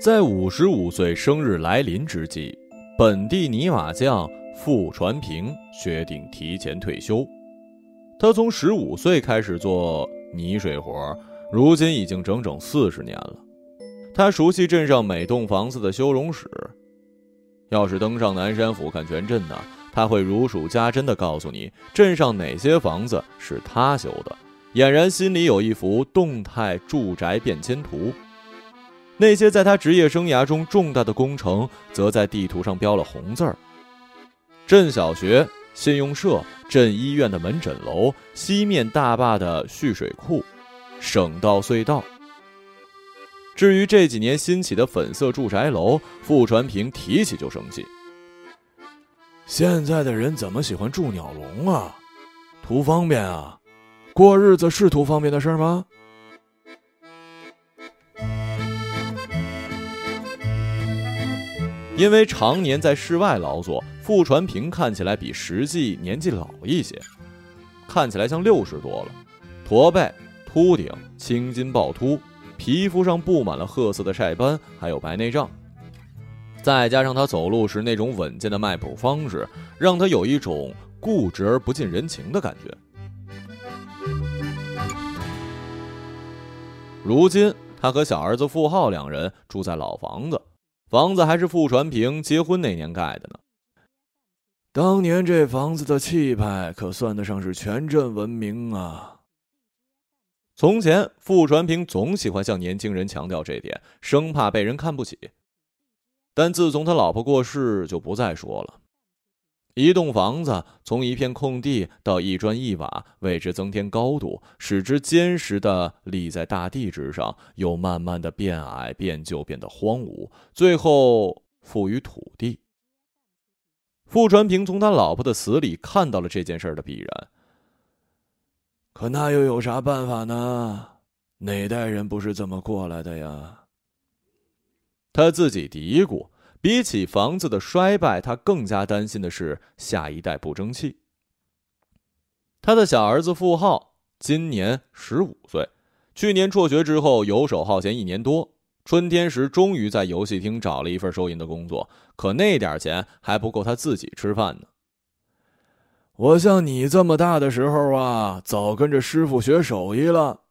在五十五岁生日来临之际，本地泥瓦匠傅传平决定提前退休。他从十五岁开始做泥水活，如今已经整整四十年了。他熟悉镇上每栋房子的修容史。要是登上南山府看全镇呢，他会如数家珍地告诉你镇上哪些房子是他修的，俨然心里有一幅动态住宅变迁图。那些在他职业生涯中重大的工程，则在地图上标了红字儿：镇小学、信用社、镇医院的门诊楼、西面大坝的蓄水库、省道隧道。至于这几年新起的粉色住宅楼，傅传平提起就生气。现在的人怎么喜欢住鸟笼啊？图方便啊？过日子是图方便的事吗？因为常年在室外劳作，傅传平看起来比实际年纪老一些，看起来像六十多了，驼背、秃顶、青筋暴突，皮肤上布满了褐色的晒斑，还有白内障。再加上他走路时那种稳健的迈步方式，让他有一种固执而不近人情的感觉。如今，他和小儿子傅浩两人住在老房子。房子还是傅传平结婚那年盖的呢。当年这房子的气派可算得上是全镇闻名啊。从前，傅传平总喜欢向年轻人强调这点，生怕被人看不起。但自从他老婆过世，就不再说了。一栋房子从一片空地到一砖一瓦，为之增添高度，使之坚实的立在大地之上，又慢慢的变矮、变旧、变得荒芜，最后付于土地。傅传平从他老婆的死里看到了这件事的必然，可那又有啥办法呢？哪代人不是这么过来的呀？他自己嘀咕。比起房子的衰败，他更加担心的是下一代不争气。他的小儿子傅浩今年十五岁，去年辍学之后游手好闲一年多，春天时终于在游戏厅找了一份收银的工作，可那点钱还不够他自己吃饭呢。我像你这么大的时候啊，早跟着师傅学手艺了。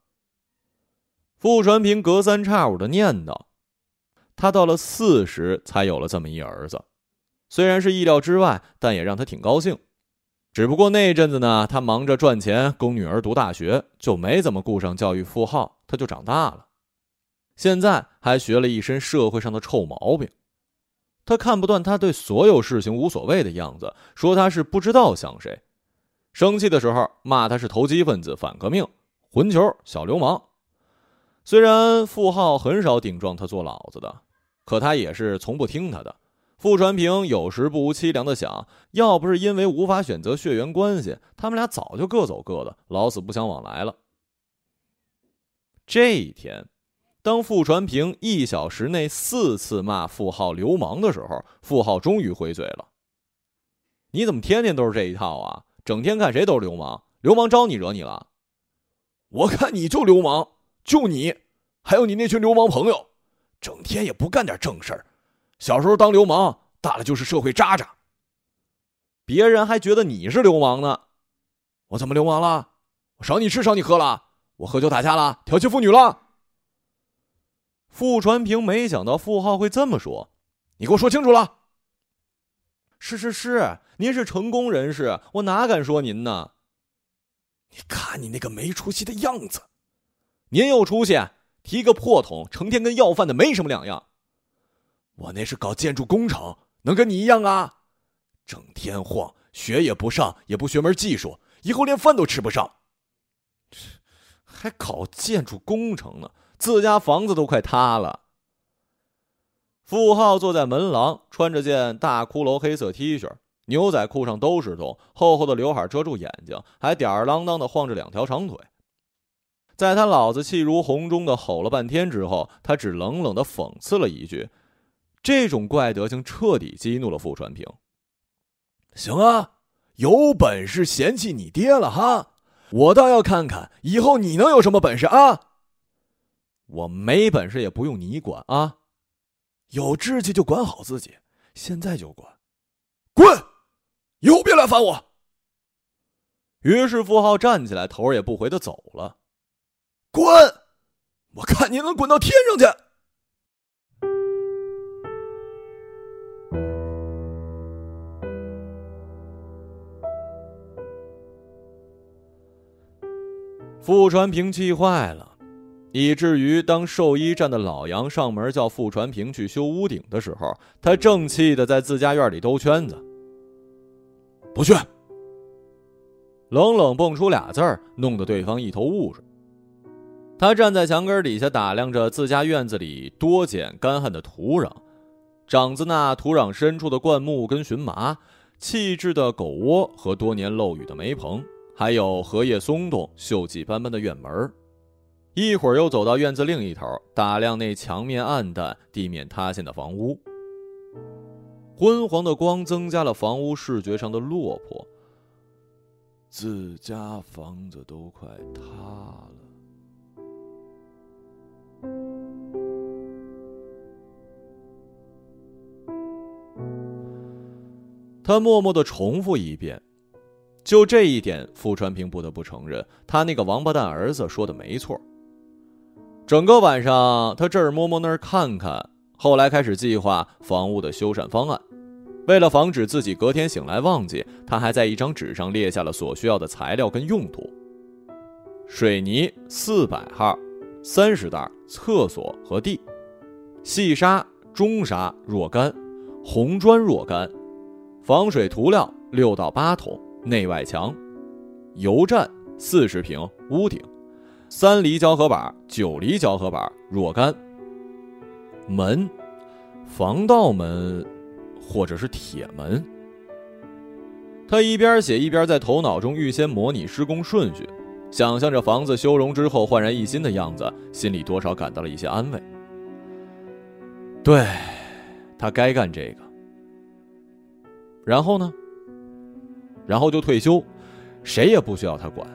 傅传平隔三差五的念叨。他到了四十才有了这么一儿子，虽然是意料之外，但也让他挺高兴。只不过那阵子呢，他忙着赚钱供女儿读大学，就没怎么顾上教育傅浩。他就长大了，现在还学了一身社会上的臭毛病。他看不惯他对所有事情无所谓的样子，说他是不知道想谁。生气的时候骂他是投机分子、反革命、混球、小流氓。虽然傅浩很少顶撞他做老子的。可他也是从不听他的。傅传平有时不无凄凉的想：要不是因为无法选择血缘关系，他们俩早就各走各的，老死不相往来了。这一天，当傅传平一小时内四次骂傅浩流氓的时候，傅浩终于回嘴了：“你怎么天天都是这一套啊？整天看谁都是流氓，流氓招你惹你了？我看你就流氓，就你，还有你那群流氓朋友。”整天也不干点正事儿，小时候当流氓，大了就是社会渣渣。别人还觉得你是流氓呢，我怎么流氓了？我少你吃少你喝了？我喝酒打架了？调戏妇女了？傅传平没想到傅浩会这么说，你给我说清楚了。是是是，您是成功人士，我哪敢说您呢？你看你那个没出息的样子，您有出息。提个破桶，成天跟要饭的没什么两样。我那是搞建筑工程，能跟你一样啊？整天晃，学也不上，也不学门技术，以后连饭都吃不上。还搞建筑工程呢？自家房子都快塌了。傅浩坐在门廊，穿着件大骷髅黑色 T 恤，牛仔裤上都是洞，厚厚的刘海遮住眼睛，还吊儿郎当的晃着两条长腿。在他老子气如洪钟的吼了半天之后，他只冷冷的讽刺了一句：“这种怪德行彻底激怒了傅传平。”行啊，有本事嫌弃你爹了哈！我倒要看看以后你能有什么本事啊！我没本事也不用你管啊！有志气就管好自己，现在就管，滚！以后别来烦我。于是富浩站起来，头也不回的走了。滚！我看你能滚到天上去！傅传平气坏了，以至于当兽医站的老杨上门叫傅传平去修屋顶的时候，他正气的在自家院里兜圈子。不去。冷冷蹦出俩字儿，弄得对方一头雾水。他站在墙根底下打量着自家院子里多碱干旱的土壤，长自那土壤深处的灌木跟荨麻，气质的狗窝和多年漏雨的煤棚。还有荷叶松动、锈迹斑斑的院门一会儿又走到院子另一头，打量那墙面暗淡、地面塌陷的房屋。昏黄的光增加了房屋视觉上的落魄。自家房子都快塌了。他默默的重复一遍。就这一点，傅传平不得不承认，他那个王八蛋儿子说的没错。整个晚上，他这儿摸摸那儿看看，后来开始计划房屋的修缮方案。为了防止自己隔天醒来忘记，他还在一张纸上列下了所需要的材料跟用途：水泥四百号，三十袋，厕所和地；细沙、中沙若干，红砖若干，防水涂料六到八桶。内外墙，油站四十平，屋顶，三厘胶合板、九厘胶合板若干。门，防盗门，或者是铁门。他一边写一边在头脑中预先模拟施工顺序，想象着房子修容之后焕然一新的样子，心里多少感到了一些安慰。对，他该干这个。然后呢？然后就退休，谁也不需要他管，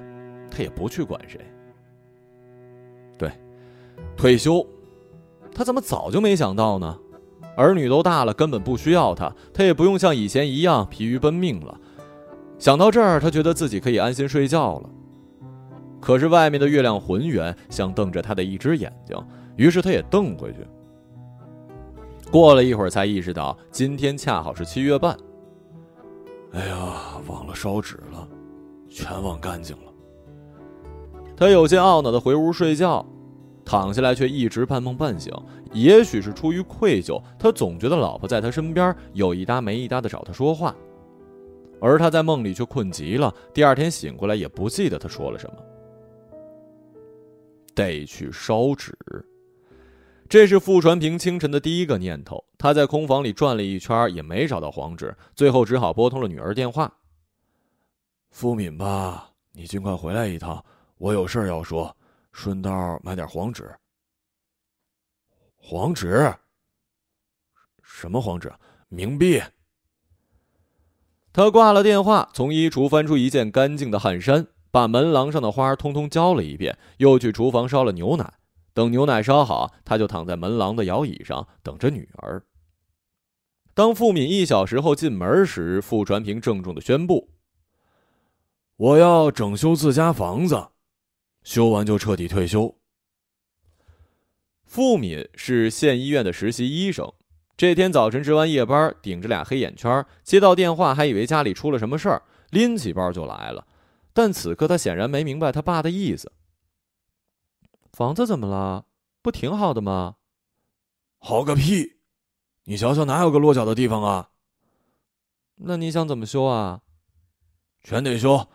他也不去管谁。对，退休，他怎么早就没想到呢？儿女都大了，根本不需要他，他也不用像以前一样疲于奔命了。想到这儿，他觉得自己可以安心睡觉了。可是外面的月亮浑圆，像瞪着他的一只眼睛，于是他也瞪回去。过了一会儿，才意识到今天恰好是七月半。哎呀，忘了烧纸了，全忘干净了。他有些懊恼的回屋睡觉，躺下来却一直半梦半醒。也许是出于愧疚，他总觉得老婆在他身边有一搭没一搭的找他说话，而他在梦里却困极了。第二天醒过来也不记得他说了什么。得去烧纸。这是傅传平清晨的第一个念头。他在空房里转了一圈，也没找到黄纸，最后只好拨通了女儿电话。傅敏吧，你尽快回来一趟，我有事要说，顺道买点黄纸。黄纸？什么黄纸？冥币。他挂了电话，从衣橱翻出一件干净的汗衫，把门廊上的花通通浇了一遍，又去厨房烧了牛奶。等牛奶烧好，他就躺在门廊的摇椅上等着女儿。当付敏一小时后进门时，傅传平郑重的宣布：“我要整修自家房子，修完就彻底退休。”付敏是县医院的实习医生，这天早晨值完夜班，顶着俩黑眼圈，接到电话还以为家里出了什么事儿，拎起包就来了。但此刻他显然没明白他爸的意思。房子怎么了？不挺好的吗？好个屁！你瞧瞧，哪有个落脚的地方啊？那你想怎么修啊？全得修，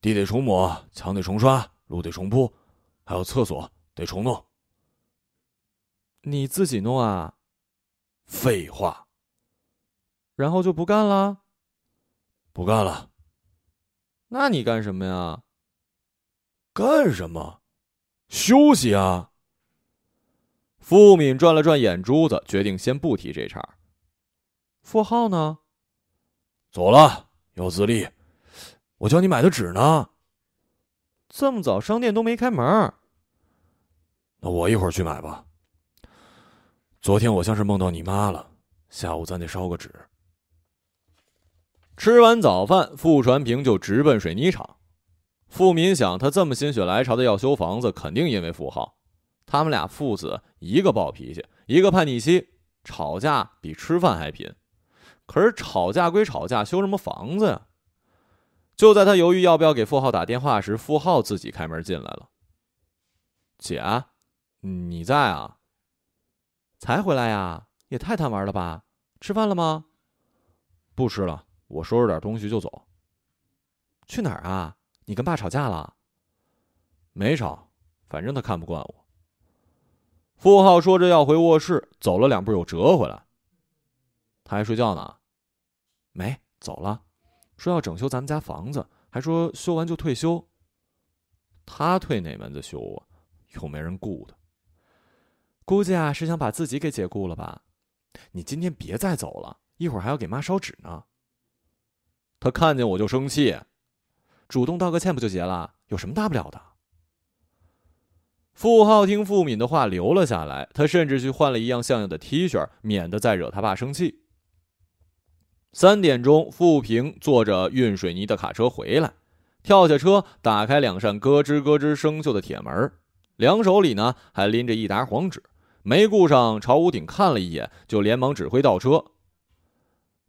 地得重抹，墙得重刷，路得重铺，还有厕所得重弄。你自己弄啊？废话。然后就不干了？不干了。那你干什么呀？干什么？休息啊！付敏转了转眼珠子，决定先不提这茬。付浩呢？走了，要自立。我叫你买的纸呢。这么早，商店都没开门。那我一会儿去买吧。昨天我像是梦到你妈了，下午咱得烧个纸。吃完早饭，傅传平就直奔水泥厂。傅民想，他这么心血来潮的要修房子，肯定因为傅浩。他们俩父子，一个暴脾气，一个叛逆期，吵架比吃饭还频。可是吵架归吵架，修什么房子呀？就在他犹豫要不要给富浩打电话时，富浩自己开门进来了。姐，你在啊？才回来呀？也太贪玩了吧！吃饭了吗？不吃了，我收拾点东西就走。去哪儿啊？你跟爸吵架了？没吵，反正他看不惯我。傅浩说着要回卧室，走了两步又折回来。他还睡觉呢？没走了，说要整修咱们家房子，还说修完就退休。他退哪门子休啊？又没人雇他。估计啊是想把自己给解雇了吧？你今天别再走了，一会儿还要给妈烧纸呢。他看见我就生气，主动道个歉不就结了？有什么大不了的？傅浩听傅敏的话留了下来，他甚至去换了一样像样的 T 恤，免得再惹他爸生气。三点钟，傅平坐着运水泥的卡车回来，跳下车，打开两扇咯吱咯吱生锈的铁门，两手里呢还拎着一沓黄纸，没顾上朝屋顶看了一眼，就连忙指挥倒车。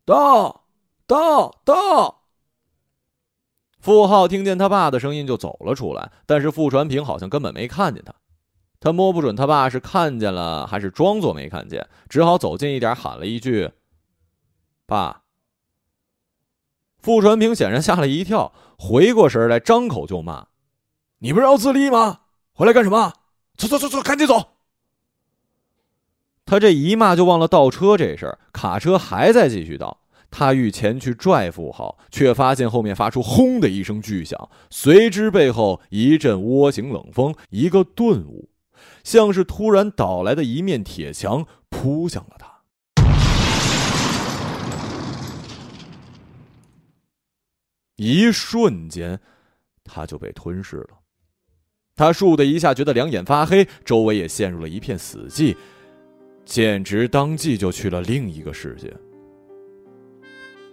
到，到，到！傅浩听见他爸的声音就走了出来，但是傅传平好像根本没看见他，他摸不准他爸是看见了还是装作没看见，只好走近一点喊了一句：“爸。”傅传平显然吓了一跳，回过神来，张口就骂：“你不是要自立吗？回来干什么？走走走走，赶紧走！”他这一骂就忘了倒车这事儿，卡车还在继续倒。他欲前去拽傅浩，却发现后面发出“轰”的一声巨响，随之背后一阵涡形冷风，一个顿悟，像是突然倒来的一面铁墙扑向了他。一瞬间，他就被吞噬了。他倏的一下觉得两眼发黑，周围也陷入了一片死寂，简直当即就去了另一个世界。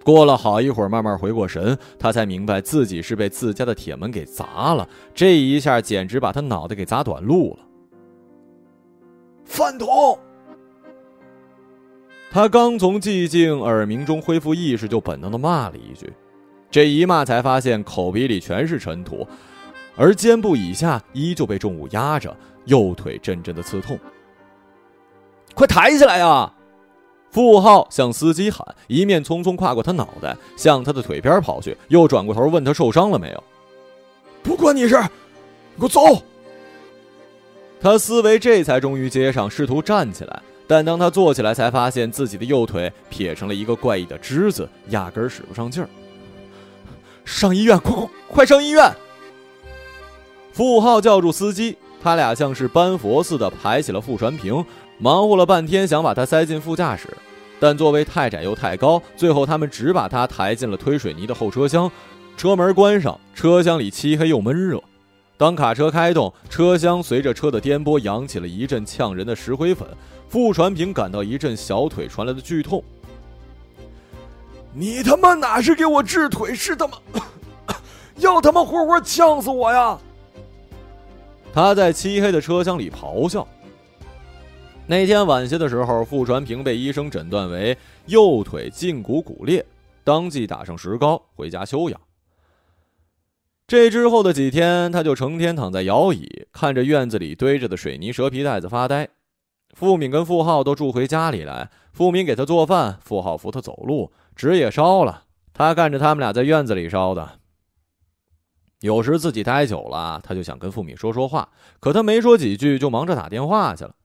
过了好一会儿，慢慢回过神，他才明白自己是被自家的铁门给砸了。这一下简直把他脑袋给砸短路了。饭桶！他刚从寂静耳鸣中恢复意识，就本能的骂了一句。这一骂，才发现口鼻里全是尘土，而肩部以下依旧被重物压着，右腿阵阵的刺痛。快抬起来呀！傅浩向司机喊，一面匆匆跨过他脑袋，向他的腿边跑去，又转过头问他受伤了没有。不关你事，你给我走！他思维这才终于接上，试图站起来，但当他坐起来，才发现自己的右腿撇成了一个怪异的之字，压根使不上劲儿。上医院，快快快上医院！付浩叫住司机，他俩像是搬佛似的抬起了傅传平，忙活了半天想把他塞进副驾驶，但座位太窄又太高，最后他们只把他抬进了推水泥的后车厢，车门关上，车厢里漆黑又闷热。当卡车开动，车厢随着车的颠簸扬起了一阵呛人的石灰粉，傅传平感到一阵小腿传来的剧痛。你他妈哪是给我治腿，是他妈 要他妈活活呛死我呀！他在漆黑的车厢里咆哮。那天晚些的时候，傅传平被医生诊断为右腿胫骨骨裂，当即打上石膏，回家休养。这之后的几天，他就成天躺在摇椅，看着院子里堆着的水泥蛇皮袋子发呆。傅敏跟傅浩都住回家里来，傅敏给他做饭，傅浩扶他走路。纸也烧了，他看着他们俩在院子里烧的。有时自己待久了，他就想跟付敏说说话，可他没说几句，就忙着打电话去了。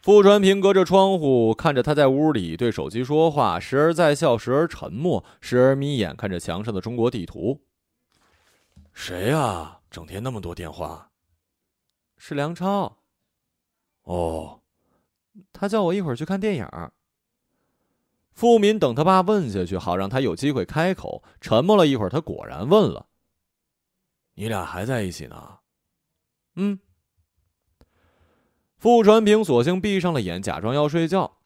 傅传平隔着窗户看着他在屋里对手机说话，时而在笑，时而沉默，时而眯眼看着墙上的中国地图。谁呀？整天那么多电话？是梁超。哦，他叫我一会儿去看电影。付敏等他爸问下去，好让他有机会开口。沉默了一会儿，他果然问了：“你俩还在一起呢？”“嗯。”傅传平索性闭上了眼，假装要睡觉。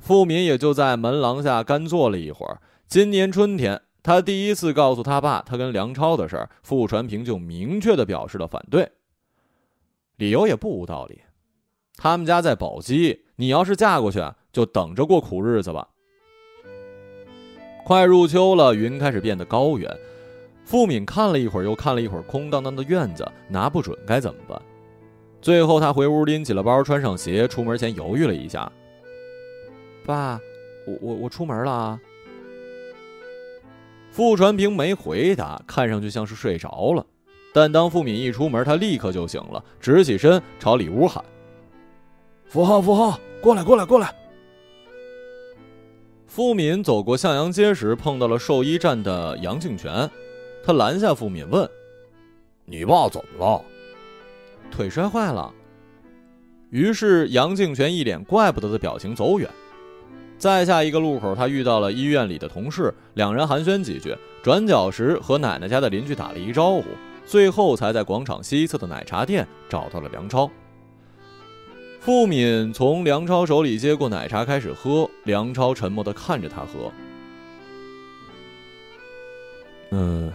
傅敏也就在门廊下干坐了一会儿。今年春天，他第一次告诉他爸他跟梁超的事儿，傅传平就明确的表示了反对。理由也不无道理，他们家在宝鸡，你要是嫁过去，就等着过苦日子吧。快入秋了，云开始变得高远。付敏看了一会儿，又看了一会儿空荡荡的院子，拿不准该怎么办。最后，他回屋拎起了包，穿上鞋，出门前犹豫了一下。爸，我我我出门了啊。傅传平没回答，看上去像是睡着了。但当付敏一出门，他立刻就醒了，直起身朝里屋喊：“傅浩，傅浩，过来，过来，过来！”付敏走过向阳街时，碰到了兽医站的杨敬全，他拦下付敏问：“你爸怎么了？”腿摔坏了。于是杨敬全一脸怪不得的表情走远。在下一个路口，他遇到了医院里的同事，两人寒暄几句。转角时和奶奶家的邻居打了一招呼，最后才在广场西侧的奶茶店找到了梁超。付敏从梁超手里接过奶茶，开始喝。梁超沉默的看着他喝。嗯，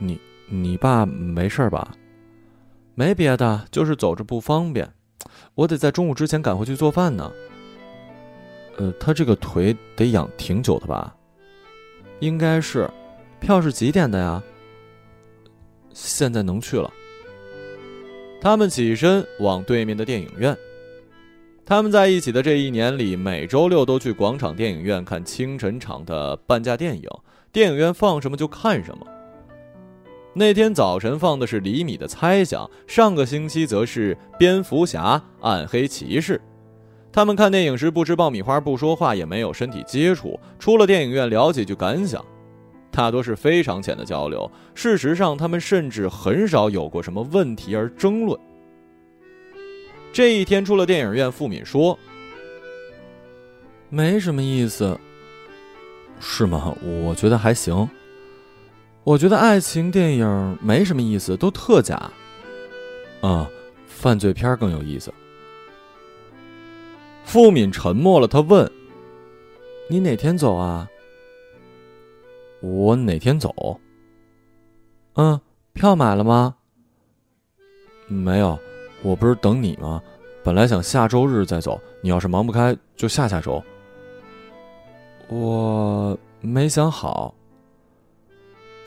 你你爸没事吧？没别的，就是走着不方便，我得在中午之前赶回去做饭呢。呃，他这个腿得养挺久的吧？应该是。票是几点的呀？现在能去了。他们起身往对面的电影院。他们在一起的这一年里，每周六都去广场电影院看清晨场的半价电影，电影院放什么就看什么。那天早晨放的是李米的《猜想》，上个星期则是《蝙蝠侠：暗黑骑士》。他们看电影时不吃爆米花，不说话，也没有身体接触。出了电影院聊几句感想，大多是非常浅的交流。事实上，他们甚至很少有过什么问题而争论。这一天出了电影院，付敏说：“没什么意思，是吗？我觉得还行。”我觉得爱情电影没什么意思，都特假。啊，犯罪片更有意思。付敏沉默了，他问：“你哪天走啊？”我哪天走？嗯，票买了吗？没有，我不是等你吗？本来想下周日再走，你要是忙不开，就下下周。我没想好。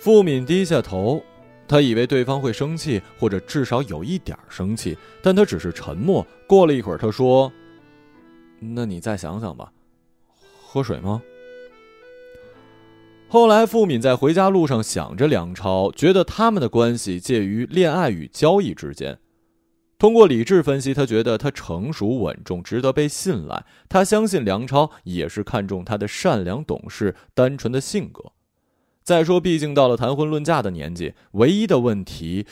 付敏低下头，他以为对方会生气，或者至少有一点生气，但他只是沉默。过了一会儿，他说：“那你再想想吧。”喝水吗？后来，付敏在回家路上想着梁超，觉得他们的关系介于恋爱与交易之间。通过理智分析，他觉得他成熟稳重，值得被信赖。他相信梁超也是看中他的善良、懂事、单纯的性格。再说，毕竟到了谈婚论嫁的年纪，唯一的问题，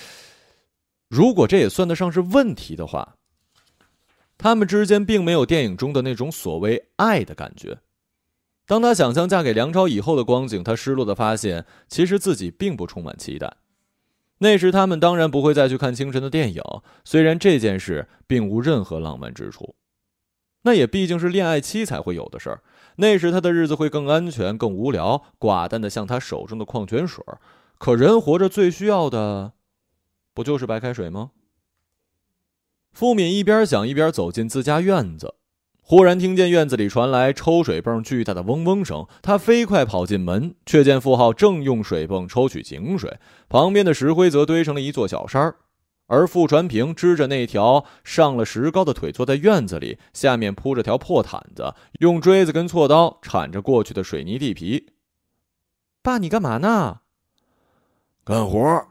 如果这也算得上是问题的话，他们之间并没有电影中的那种所谓爱的感觉。当他想象嫁给梁超以后的光景，他失落的发现，其实自己并不充满期待。那时他们当然不会再去看清晨的电影，虽然这件事并无任何浪漫之处，那也毕竟是恋爱期才会有的事儿。那时他的日子会更安全、更无聊，寡淡的像他手中的矿泉水。可人活着最需要的，不就是白开水吗？付敏一边想一边走进自家院子，忽然听见院子里传来抽水泵巨大的嗡嗡声。他飞快跑进门，却见付浩正用水泵抽取井水，旁边的石灰则堆成了一座小山儿。而傅传平支着那条上了石膏的腿坐在院子里，下面铺着条破毯子，用锥子跟锉刀铲着过去的水泥地皮。爸，你干嘛呢？干活，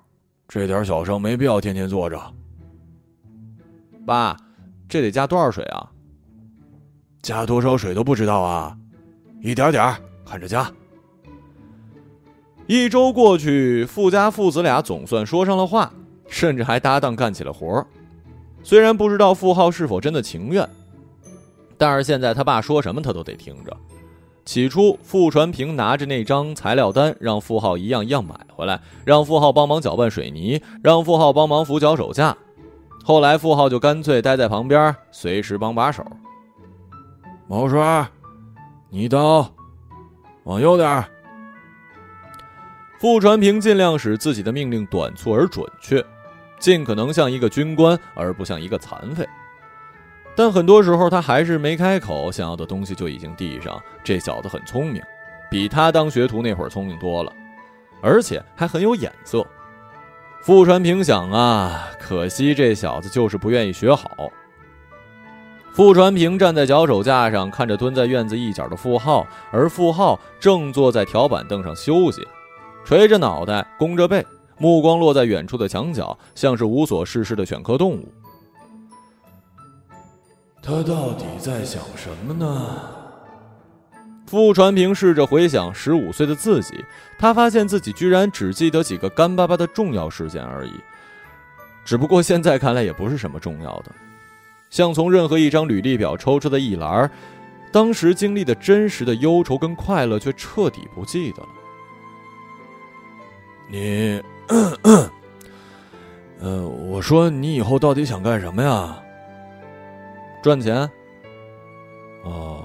这点小生没必要天天坐着。爸，这得加多少水啊？加多少水都不知道啊？一点点看着加。一周过去，傅家父子俩总算说上了话。甚至还搭档干起了活，虽然不知道傅浩是否真的情愿，但是现在他爸说什么他都得听着。起初，傅传平拿着那张材料单，让傅浩一样一样买回来，让傅浩帮忙搅拌水泥，让傅浩帮忙扶脚手架。后来富浩就干脆待在旁边，随时帮把手。毛帅，你刀往右点。傅传平尽量使自己的命令短促而准确，尽可能像一个军官，而不像一个残废。但很多时候他还是没开口，想要的东西就已经递上。这小子很聪明，比他当学徒那会儿聪明多了，而且还很有眼色。傅传平想啊，可惜这小子就是不愿意学好。傅传平站在脚手架上，看着蹲在院子一角的傅浩，而傅浩正坐在条板凳上休息，垂着脑袋，弓着背，目光落在远处的墙角，像是无所事事的犬科动物。他到底在想什么呢？傅传平试着回想十五岁的自己，他发现自己居然只记得几个干巴巴的重要事件而已。只不过现在看来也不是什么重要的，像从任何一张履历表抽出的一栏，当时经历的真实的忧愁跟快乐却彻底不记得了。你，呃，我说你以后到底想干什么呀？赚钱。哦。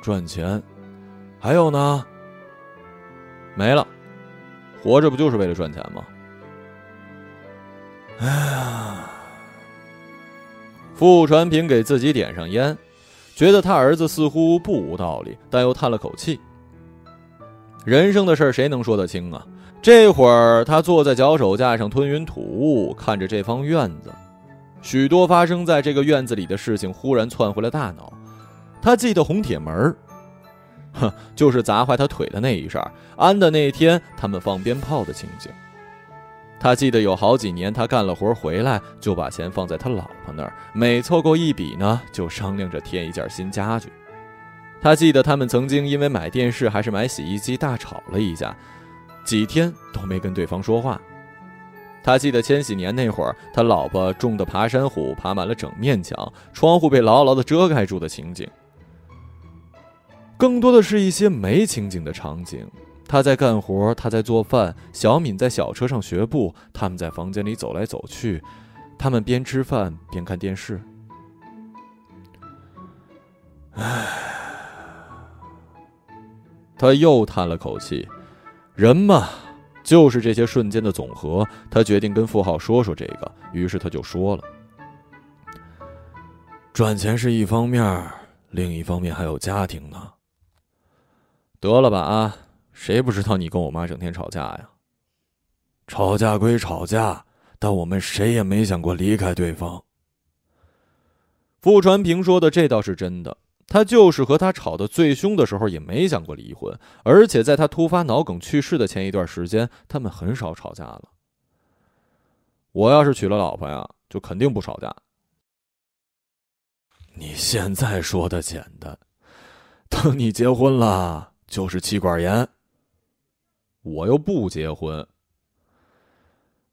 赚钱，还有呢？没了，活着不就是为了赚钱吗？哎呀！傅传平给自己点上烟，觉得他儿子似乎不无道理，但又叹了口气。人生的事谁能说得清啊？这会儿他坐在脚手架上吞云吐雾，看着这方院子，许多发生在这个院子里的事情忽然窜回了大脑。他记得红铁门哼，就是砸坏他腿的那一刹，安的那天他们放鞭炮的情景。他记得有好几年，他干了活回来就把钱放在他老婆那儿，每凑够一笔呢，就商量着添一件新家具。他记得他们曾经因为买电视还是买洗衣机大吵了一架，几天都没跟对方说话。他记得千禧年那会儿，他老婆种的爬山虎爬满了整面墙，窗户被牢牢的遮盖住的情景。更多的是一些没情景的场景，他在干活，他在做饭，小敏在小车上学步，他们在房间里走来走去，他们边吃饭边看电视。唉，他又叹了口气。人嘛，就是这些瞬间的总和。他决定跟富浩说说这个，于是他就说了：“赚钱是一方面，另一方面还有家庭呢。”得了吧啊！谁不知道你跟我妈整天吵架呀？吵架归吵架，但我们谁也没想过离开对方。傅传平说的这倒是真的，他就是和他吵得最凶的时候也没想过离婚，而且在他突发脑梗去世的前一段时间，他们很少吵架了。我要是娶了老婆呀，就肯定不吵架。你现在说的简单，等你结婚了。就是气管炎。我又不结婚。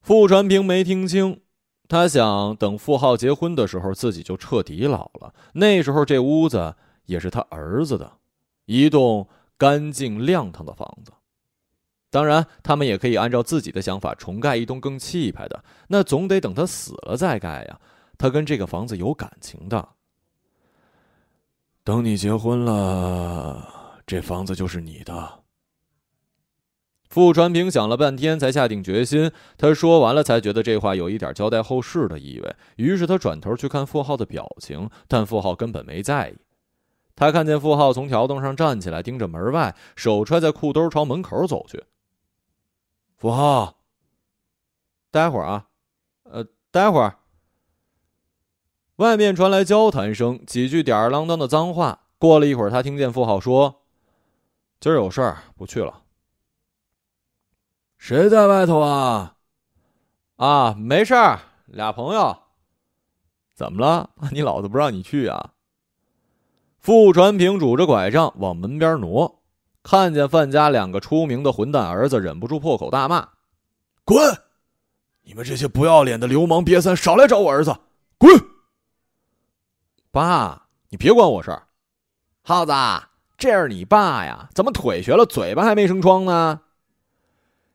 傅传平没听清，他想等傅浩结婚的时候，自己就彻底老了。那时候这屋子也是他儿子的，一栋干净亮堂的房子。当然，他们也可以按照自己的想法重盖一栋更气派的。那总得等他死了再盖呀。他跟这个房子有感情的。等你结婚了。这房子就是你的。傅传平想了半天，才下定决心。他说完了，才觉得这话有一点交代后事的意味。于是他转头去看傅浩的表情，但傅浩根本没在意。他看见傅浩从条凳上站起来，盯着门外，手揣在裤兜，朝门口走去。傅浩，待会儿啊，呃，待会儿。外面传来交谈声，几句吊儿郎当的脏话。过了一会儿，他听见傅浩说。今儿有事儿，不去了。谁在外头啊？啊，没事儿，俩朋友。怎么了？你老子不让你去啊？傅传平拄着拐杖往门边挪，看见范家两个出名的混蛋儿子，忍不住破口大骂：“滚！你们这些不要脸的流氓瘪三，少来找我儿子！滚！”爸，你别管我事儿。耗子。这是你爸呀？怎么腿瘸了，嘴巴还没生疮呢？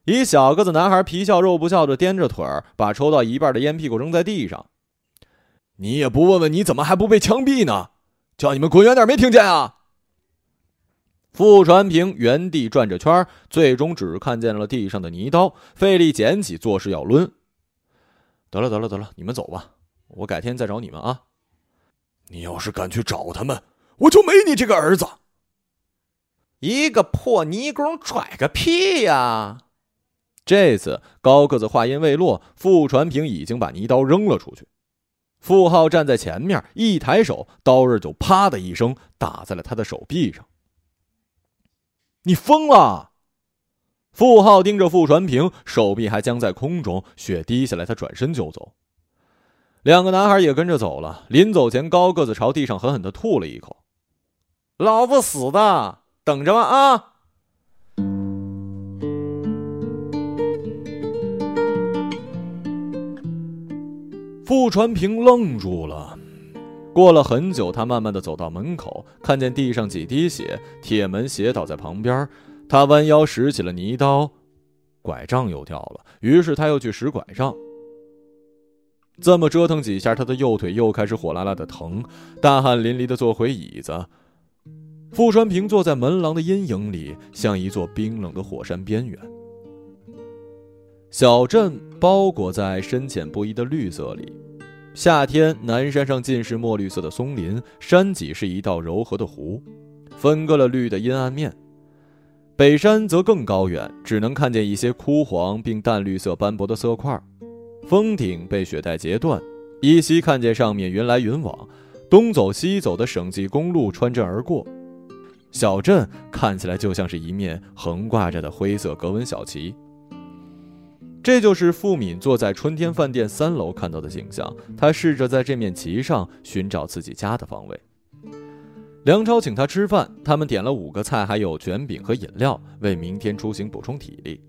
一小个子男孩皮笑肉不笑的颠着腿儿，把抽到一半的烟屁股扔在地上。你也不问问你怎么还不被枪毙呢？叫你们滚远点，没听见啊？傅传平原地转着圈，最终只看见了地上的泥刀，费力捡起，作势要抡。得了，得了，得了，你们走吧，我改天再找你们啊。你要是敢去找他们，我就没你这个儿子。一个破泥工拽个屁呀！这次高个子话音未落，傅传平已经把泥刀扔了出去。傅浩站在前面，一抬手，刀刃就啪的一声打在了他的手臂上。你疯了！傅浩盯着傅传平，手臂还僵在空中，血滴下来，他转身就走。两个男孩也跟着走了。临走前，高个子朝地上狠狠的吐了一口：“老不死的，等着吧啊！”傅传平愣住了。过了很久，他慢慢的走到门口，看见地上几滴血，铁门斜倒在旁边。他弯腰拾起了泥刀，拐杖又掉了。于是他又去拾拐杖。这么折腾几下，他的右腿又开始火辣辣的疼，大汗淋漓的坐回椅子。傅传平坐在门廊的阴影里，像一座冰冷的火山边缘。小镇包裹在深浅不一的绿色里。夏天，南山上尽是墨绿色的松林，山脊是一道柔和的湖，分割了绿的阴暗面。北山则更高远，只能看见一些枯黄并淡绿色斑驳的色块。峰顶被雪带截断，依稀看见上面云来云往，东走西走的省际公路穿镇而过。小镇看起来就像是一面横挂着的灰色格纹小旗。这就是付敏坐在春天饭店三楼看到的景象。他试着在这面旗上寻找自己家的方位。梁超请他吃饭，他们点了五个菜，还有卷饼和饮料，为明天出行补充体力。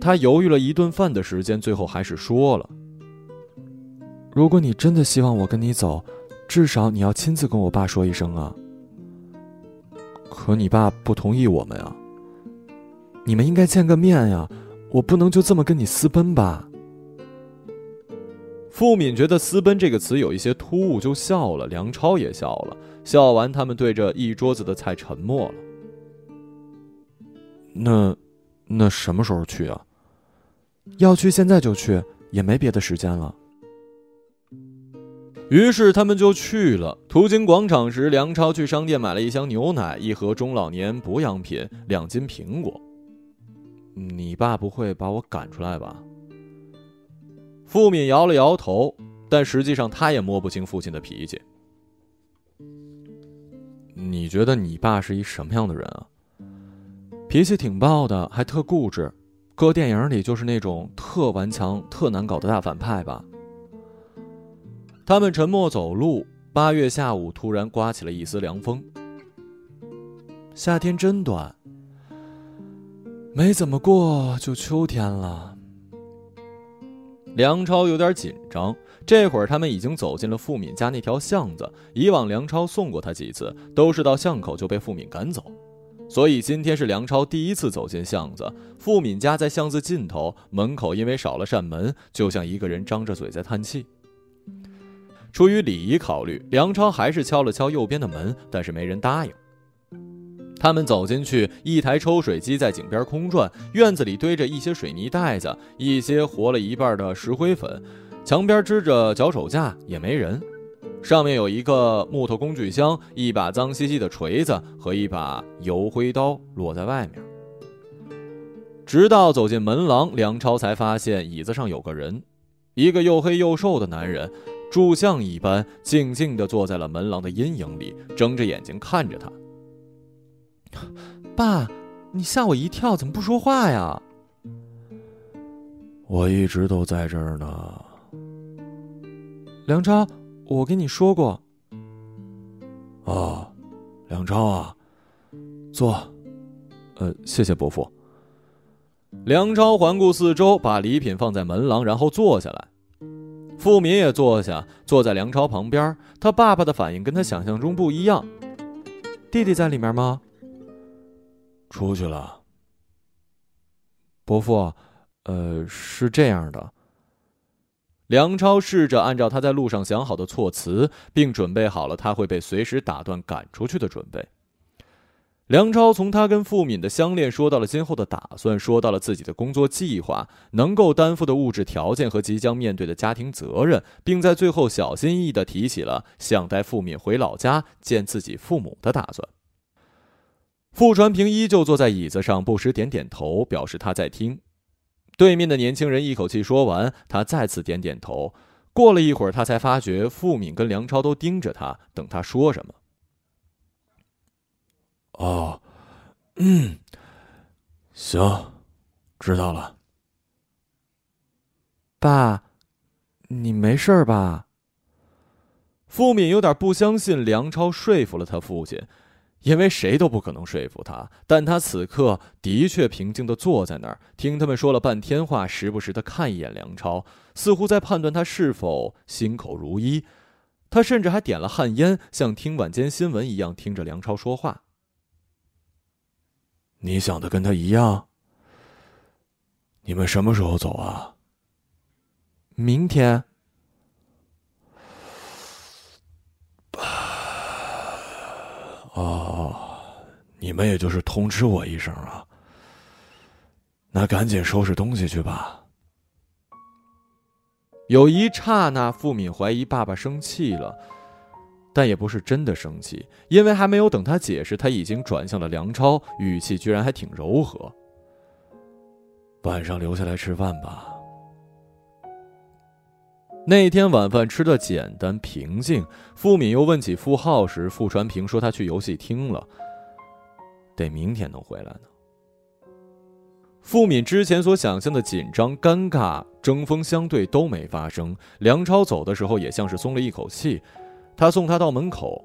他犹豫了一顿饭的时间，最后还是说了：“如果你真的希望我跟你走，至少你要亲自跟我爸说一声啊。”可你爸不同意我们啊。你们应该见个面呀。我不能就这么跟你私奔吧？傅敏觉得“私奔”这个词有一些突兀，就笑了。梁超也笑了。笑完，他们对着一桌子的菜沉默了。那，那什么时候去啊？要去现在就去，也没别的时间了。于是他们就去了。途经广场时，梁超去商店买了一箱牛奶、一盒中老年补养品、两斤苹果。你爸不会把我赶出来吧？付敏摇了摇头，但实际上他也摸不清父亲的脾气。你觉得你爸是一什么样的人啊？脾气挺暴的，还特固执，搁电影里就是那种特顽强、特难搞的大反派吧？他们沉默走路。八月下午，突然刮起了一丝凉风。夏天真短。没怎么过，就秋天了。梁超有点紧张。这会儿他们已经走进了付敏家那条巷子。以往梁超送过他几次，都是到巷口就被付敏赶走，所以今天是梁超第一次走进巷子。付敏家在巷子尽头，门口因为少了扇门，就像一个人张着嘴在叹气。出于礼仪考虑，梁超还是敲了敲右边的门，但是没人答应。他们走进去，一台抽水机在井边空转，院子里堆着一些水泥袋子，一些活了一半的石灰粉，墙边支着脚手架，也没人。上面有一个木头工具箱，一把脏兮兮的锤子和一把油灰刀落在外面。直到走进门廊，梁超才发现椅子上有个人，一个又黑又瘦的男人，柱像一般，静静地坐在了门廊的阴影里，睁着眼睛看着他。爸，你吓我一跳，怎么不说话呀？我一直都在这儿呢。梁超，我跟你说过。哦，梁超啊，坐。呃，谢谢伯父。梁超环顾四周，把礼品放在门廊，然后坐下来。富民也坐下，坐在梁超旁边。他爸爸的反应跟他想象中不一样。弟弟在里面吗？出去了。伯父，呃，是这样的。梁超试着按照他在路上想好的措辞，并准备好了他会被随时打断赶出去的准备。梁超从他跟付敏的相恋说到了今后的打算，说到了自己的工作计划、能够担负的物质条件和即将面对的家庭责任，并在最后小心翼翼地提起了想带付敏回老家见自己父母的打算。傅传平依旧坐在椅子上，不时点点头，表示他在听。对面的年轻人一口气说完，他再次点点头。过了一会儿，他才发觉傅敏跟梁超都盯着他，等他说什么。哦，嗯，行，知道了。爸，你没事吧？傅敏有点不相信梁超说服了他父亲，因为谁都不可能说服他。但他此刻的确平静的坐在那儿，听他们说了半天话，时不时的看一眼梁超，似乎在判断他是否心口如一。他甚至还点了旱烟，像听晚间新闻一样听着梁超说话。你想的跟他一样？你们什么时候走啊？明天。哦，你们也就是通知我一声啊。那赶紧收拾东西去吧。有一刹那，付敏怀疑爸爸生气了。但也不是真的生气，因为还没有等他解释，他已经转向了梁超，语气居然还挺柔和。晚上留下来吃饭吧。那天晚饭吃的简单平静，付敏又问起付浩时，傅传平说他去游戏厅了，得明天能回来呢。付敏之前所想象的紧张、尴尬、针锋相对都没发生，梁超走的时候也像是松了一口气。他送他到门口。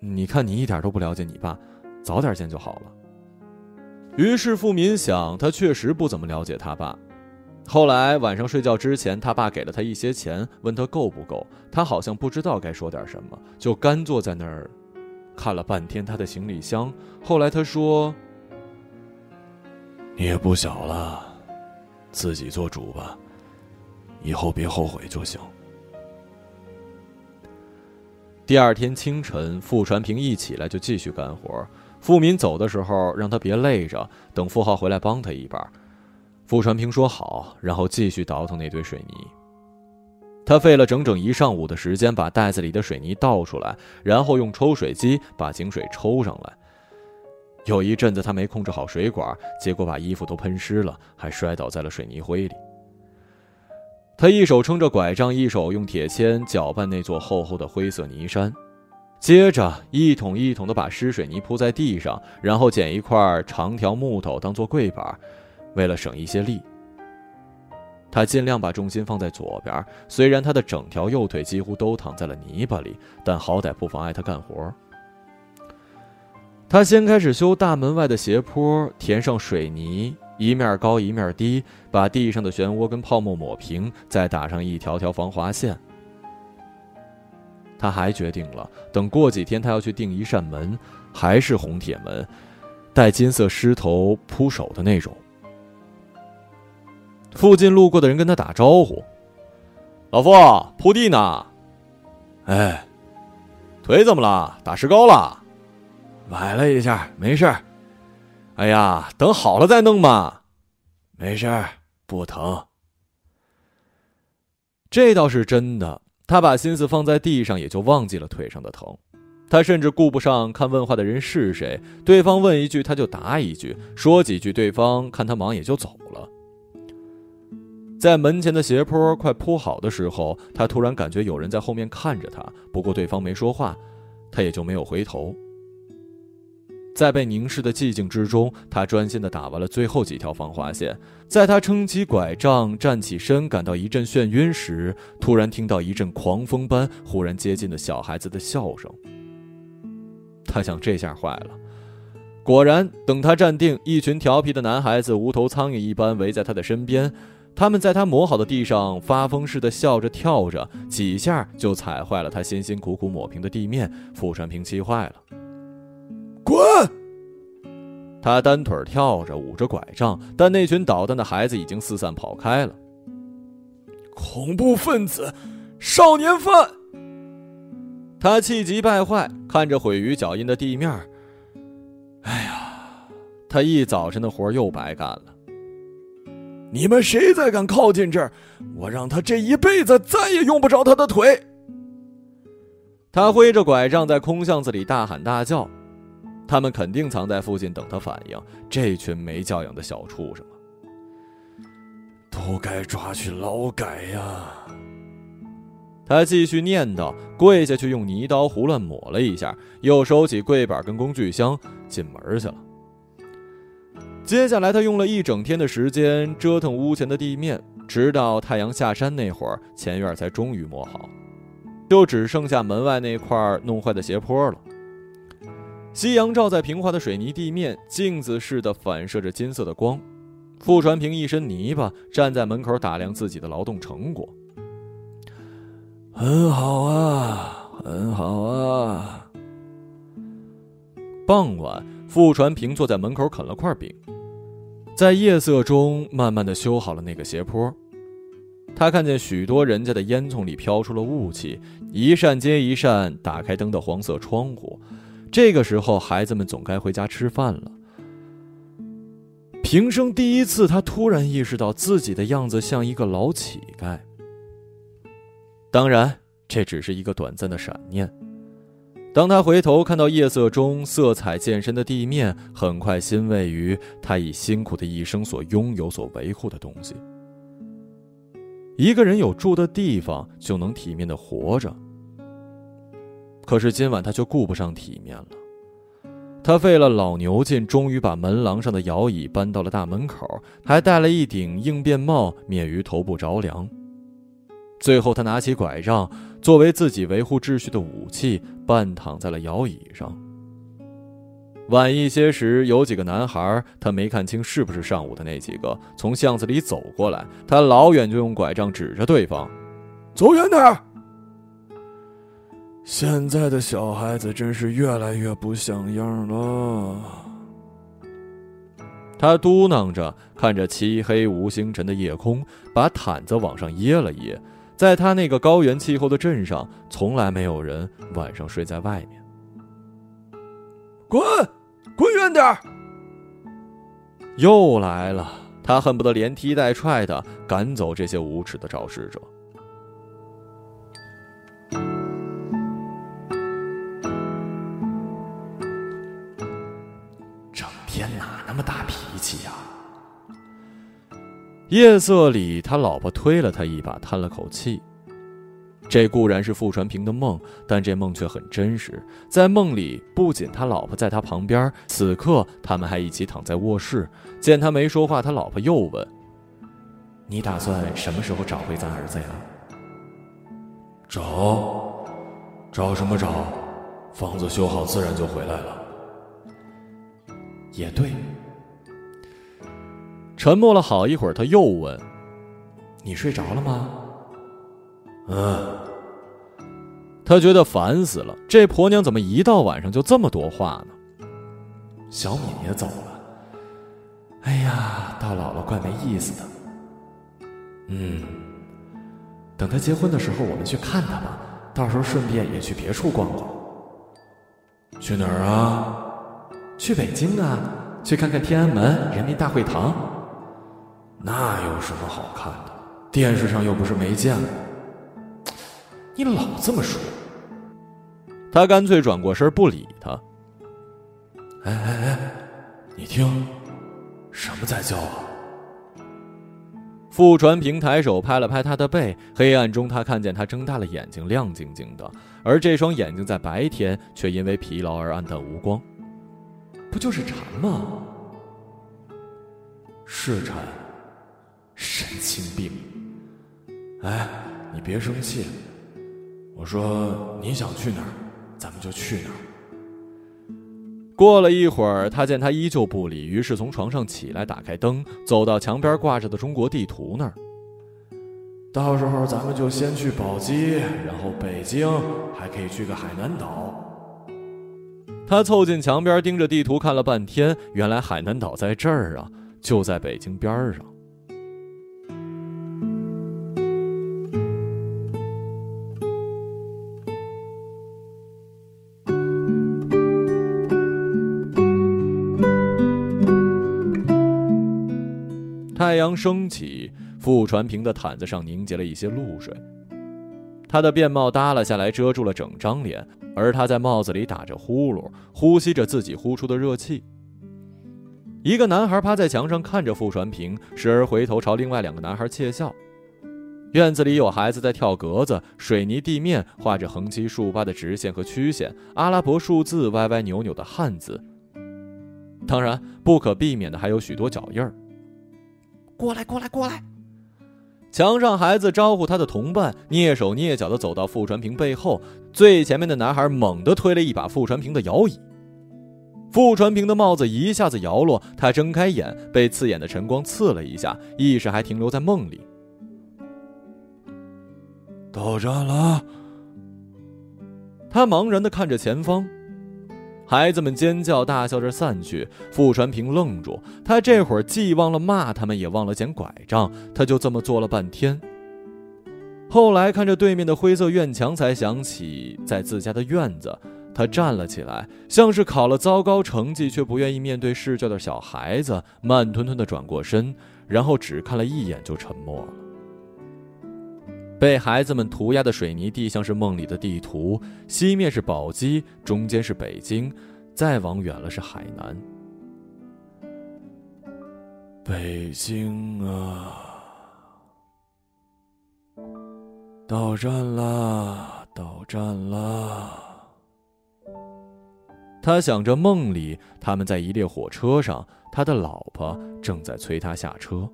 你看，你一点都不了解你爸，早点见就好了。于是付敏想，他确实不怎么了解他爸。后来晚上睡觉之前，他爸给了他一些钱，问他够不够。他好像不知道该说点什么，就干坐在那儿，看了半天他的行李箱。后来他说：“你也不小了，自己做主吧，以后别后悔就行。”第二天清晨，傅传平一起来就继续干活。傅民走的时候，让他别累着，等傅浩回来帮他一把。傅传平说好，然后继续倒腾那堆水泥。他费了整整一上午的时间，把袋子里的水泥倒出来，然后用抽水机把井水抽上来。有一阵子他没控制好水管，结果把衣服都喷湿了，还摔倒在了水泥灰里。他一手撑着拐杖，一手用铁钎搅拌那座厚厚的灰色泥山，接着一桶一桶的把湿水泥铺在地上，然后捡一块长条木头当做柜板，为了省一些力，他尽量把重心放在左边。虽然他的整条右腿几乎都躺在了泥巴里，但好歹不妨碍他干活。他先开始修大门外的斜坡，填上水泥。一面高一面低，把地上的漩涡跟泡沫抹平，再打上一条条防滑线。他还决定了，等过几天他要去订一扇门，还是红铁门，带金色狮头铺手的那种。附近路过的人跟他打招呼：“老傅，铺地呢。”“哎，腿怎么了？打石膏了？”“崴了一下，没事。”哎呀，等好了再弄嘛，没事儿，不疼。这倒是真的，他把心思放在地上，也就忘记了腿上的疼。他甚至顾不上看问话的人是谁，对方问一句他就答一句，说几句对方看他忙也就走了。在门前的斜坡快铺好的时候，他突然感觉有人在后面看着他，不过对方没说话，他也就没有回头。在被凝视的寂静之中，他专心地打完了最后几条防滑线。在他撑起拐杖站起身，感到一阵眩晕时，突然听到一阵狂风般忽然接近的小孩子的笑声。他想，这下坏了。果然，等他站定，一群调皮的男孩子无头苍蝇一般围在他的身边，他们在他磨好的地上发疯似的笑着跳着，几下就踩坏了他辛辛苦苦抹平的地面。傅传平气坏了。滚！他单腿跳着，捂着拐杖，但那群捣蛋的孩子已经四散跑开了。恐怖分子，少年犯！他气急败坏，看着毁于脚印的地面。哎呀，他一早晨的活又白干了。你们谁再敢靠近这儿，我让他这一辈子再也用不着他的腿！他挥着拐杖在空巷子里大喊大叫。他们肯定藏在附近等他反应。这群没教养的小畜生啊，都该抓去劳改呀！他继续念叨，跪下去用泥刀胡乱抹了一下，又收起柜板跟工具箱，进门去了。接下来，他用了一整天的时间折腾屋前的地面，直到太阳下山那会儿，前院才终于磨好，就只剩下门外那块弄坏的斜坡了。夕阳照在平滑的水泥地面，镜子似的反射着金色的光。傅传平一身泥巴，站在门口打量自己的劳动成果。很好啊，很好啊。傍晚，傅传平坐在门口啃了块饼，在夜色中慢慢的修好了那个斜坡。他看见许多人家的烟囱里飘出了雾气，一扇接一扇打开灯的黄色窗户。这个时候，孩子们总该回家吃饭了。平生第一次，他突然意识到自己的样子像一个老乞丐。当然，这只是一个短暂的闪念。当他回头看到夜色中色彩渐深的地面，很快欣慰于他以辛苦的一生所拥有、所维护的东西。一个人有住的地方，就能体面的活着。可是今晚他却顾不上体面了。他费了老牛劲，终于把门廊上的摇椅搬到了大门口，还戴了一顶应变帽，免于头部着凉。最后，他拿起拐杖，作为自己维护秩序的武器，半躺在了摇椅上。晚一些时，有几个男孩，他没看清是不是上午的那几个，从巷子里走过来。他老远就用拐杖指着对方：“走远点。”现在的小孩子真是越来越不像样了。他嘟囔着，看着漆黑无星辰的夜空，把毯子往上掖了掖。在他那个高原气候的镇上，从来没有人晚上睡在外面。滚，滚远点儿！又来了，他恨不得连踢带踹的赶走这些无耻的肇事者。整天哪那么大脾气呀夜色里，他老婆推了他一把，叹了口气。这固然是傅传平的梦，但这梦却很真实。在梦里，不仅他老婆在他旁边，此刻他们还一起躺在卧室。见他没说话，他老婆又问：“你打算什么时候找回咱儿子呀？”“找？找什么找？房子修好，自然就回来了。”“也对。”沉默了好一会儿，他又问：“你睡着了吗？”“嗯。”他觉得烦死了，这婆娘怎么一到晚上就这么多话呢？小敏也走了。哎呀，到老了怪没意思的。嗯，等他结婚的时候，我们去看他吧，到时候顺便也去别处逛逛。去哪儿啊？去北京啊，去看看天安门、人民大会堂。那有什么好看的？电视上又不是没见过。你老这么说。他干脆转过身不理他。哎哎哎，你听，什么在叫啊？傅传平抬手拍了拍他的背，黑暗中他看见他睁大了眼睛，亮晶晶的，而这双眼睛在白天却因为疲劳而暗淡无光。不就是蝉吗？是蝉。神经病！哎，你别生气。我说你想去哪儿，咱们就去哪儿。过了一会儿，他见他依旧不理，于是从床上起来，打开灯，走到墙边挂着的中国地图那儿。到时候咱们就先去宝鸡，然后北京，还可以去个海南岛。他凑近墙边，盯着地图看了半天，原来海南岛在这儿啊，就在北京边上。阳升起，傅传平的毯子上凝结了一些露水。他的便帽耷拉下来，遮住了整张脸，而他在帽子里打着呼噜，呼吸着自己呼出的热气。一个男孩趴在墙上看着傅传平，时而回头朝另外两个男孩窃笑。院子里有孩子在跳格子，水泥地面画着横七竖八的直线和曲线，阿拉伯数字，歪歪扭扭的汉字。当然，不可避免的还有许多脚印儿。过来，过来，过来！墙上孩子招呼他的同伴，蹑手蹑脚的走到傅传平背后。最前面的男孩猛地推了一把傅传平的摇椅，傅传平的帽子一下子摇落，他睁开眼，被刺眼的晨光刺了一下，意识还停留在梦里。到站了，他茫然的看着前方。孩子们尖叫大笑着散去，傅传平愣住。他这会儿既忘了骂他们，也忘了捡拐杖。他就这么坐了半天。后来看着对面的灰色院墙，才想起在自家的院子。他站了起来，像是考了糟糕成绩却不愿意面对试卷的小孩子，慢吞吞地转过身，然后只看了一眼就沉默了。被孩子们涂鸦的水泥地像是梦里的地图，西面是宝鸡，中间是北京，再往远了是海南。北京啊，到站啦，到站啦！他想着梦里他们在一列火车上，他的老婆正在催他下车。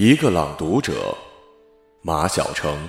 一个朗读者，马晓成。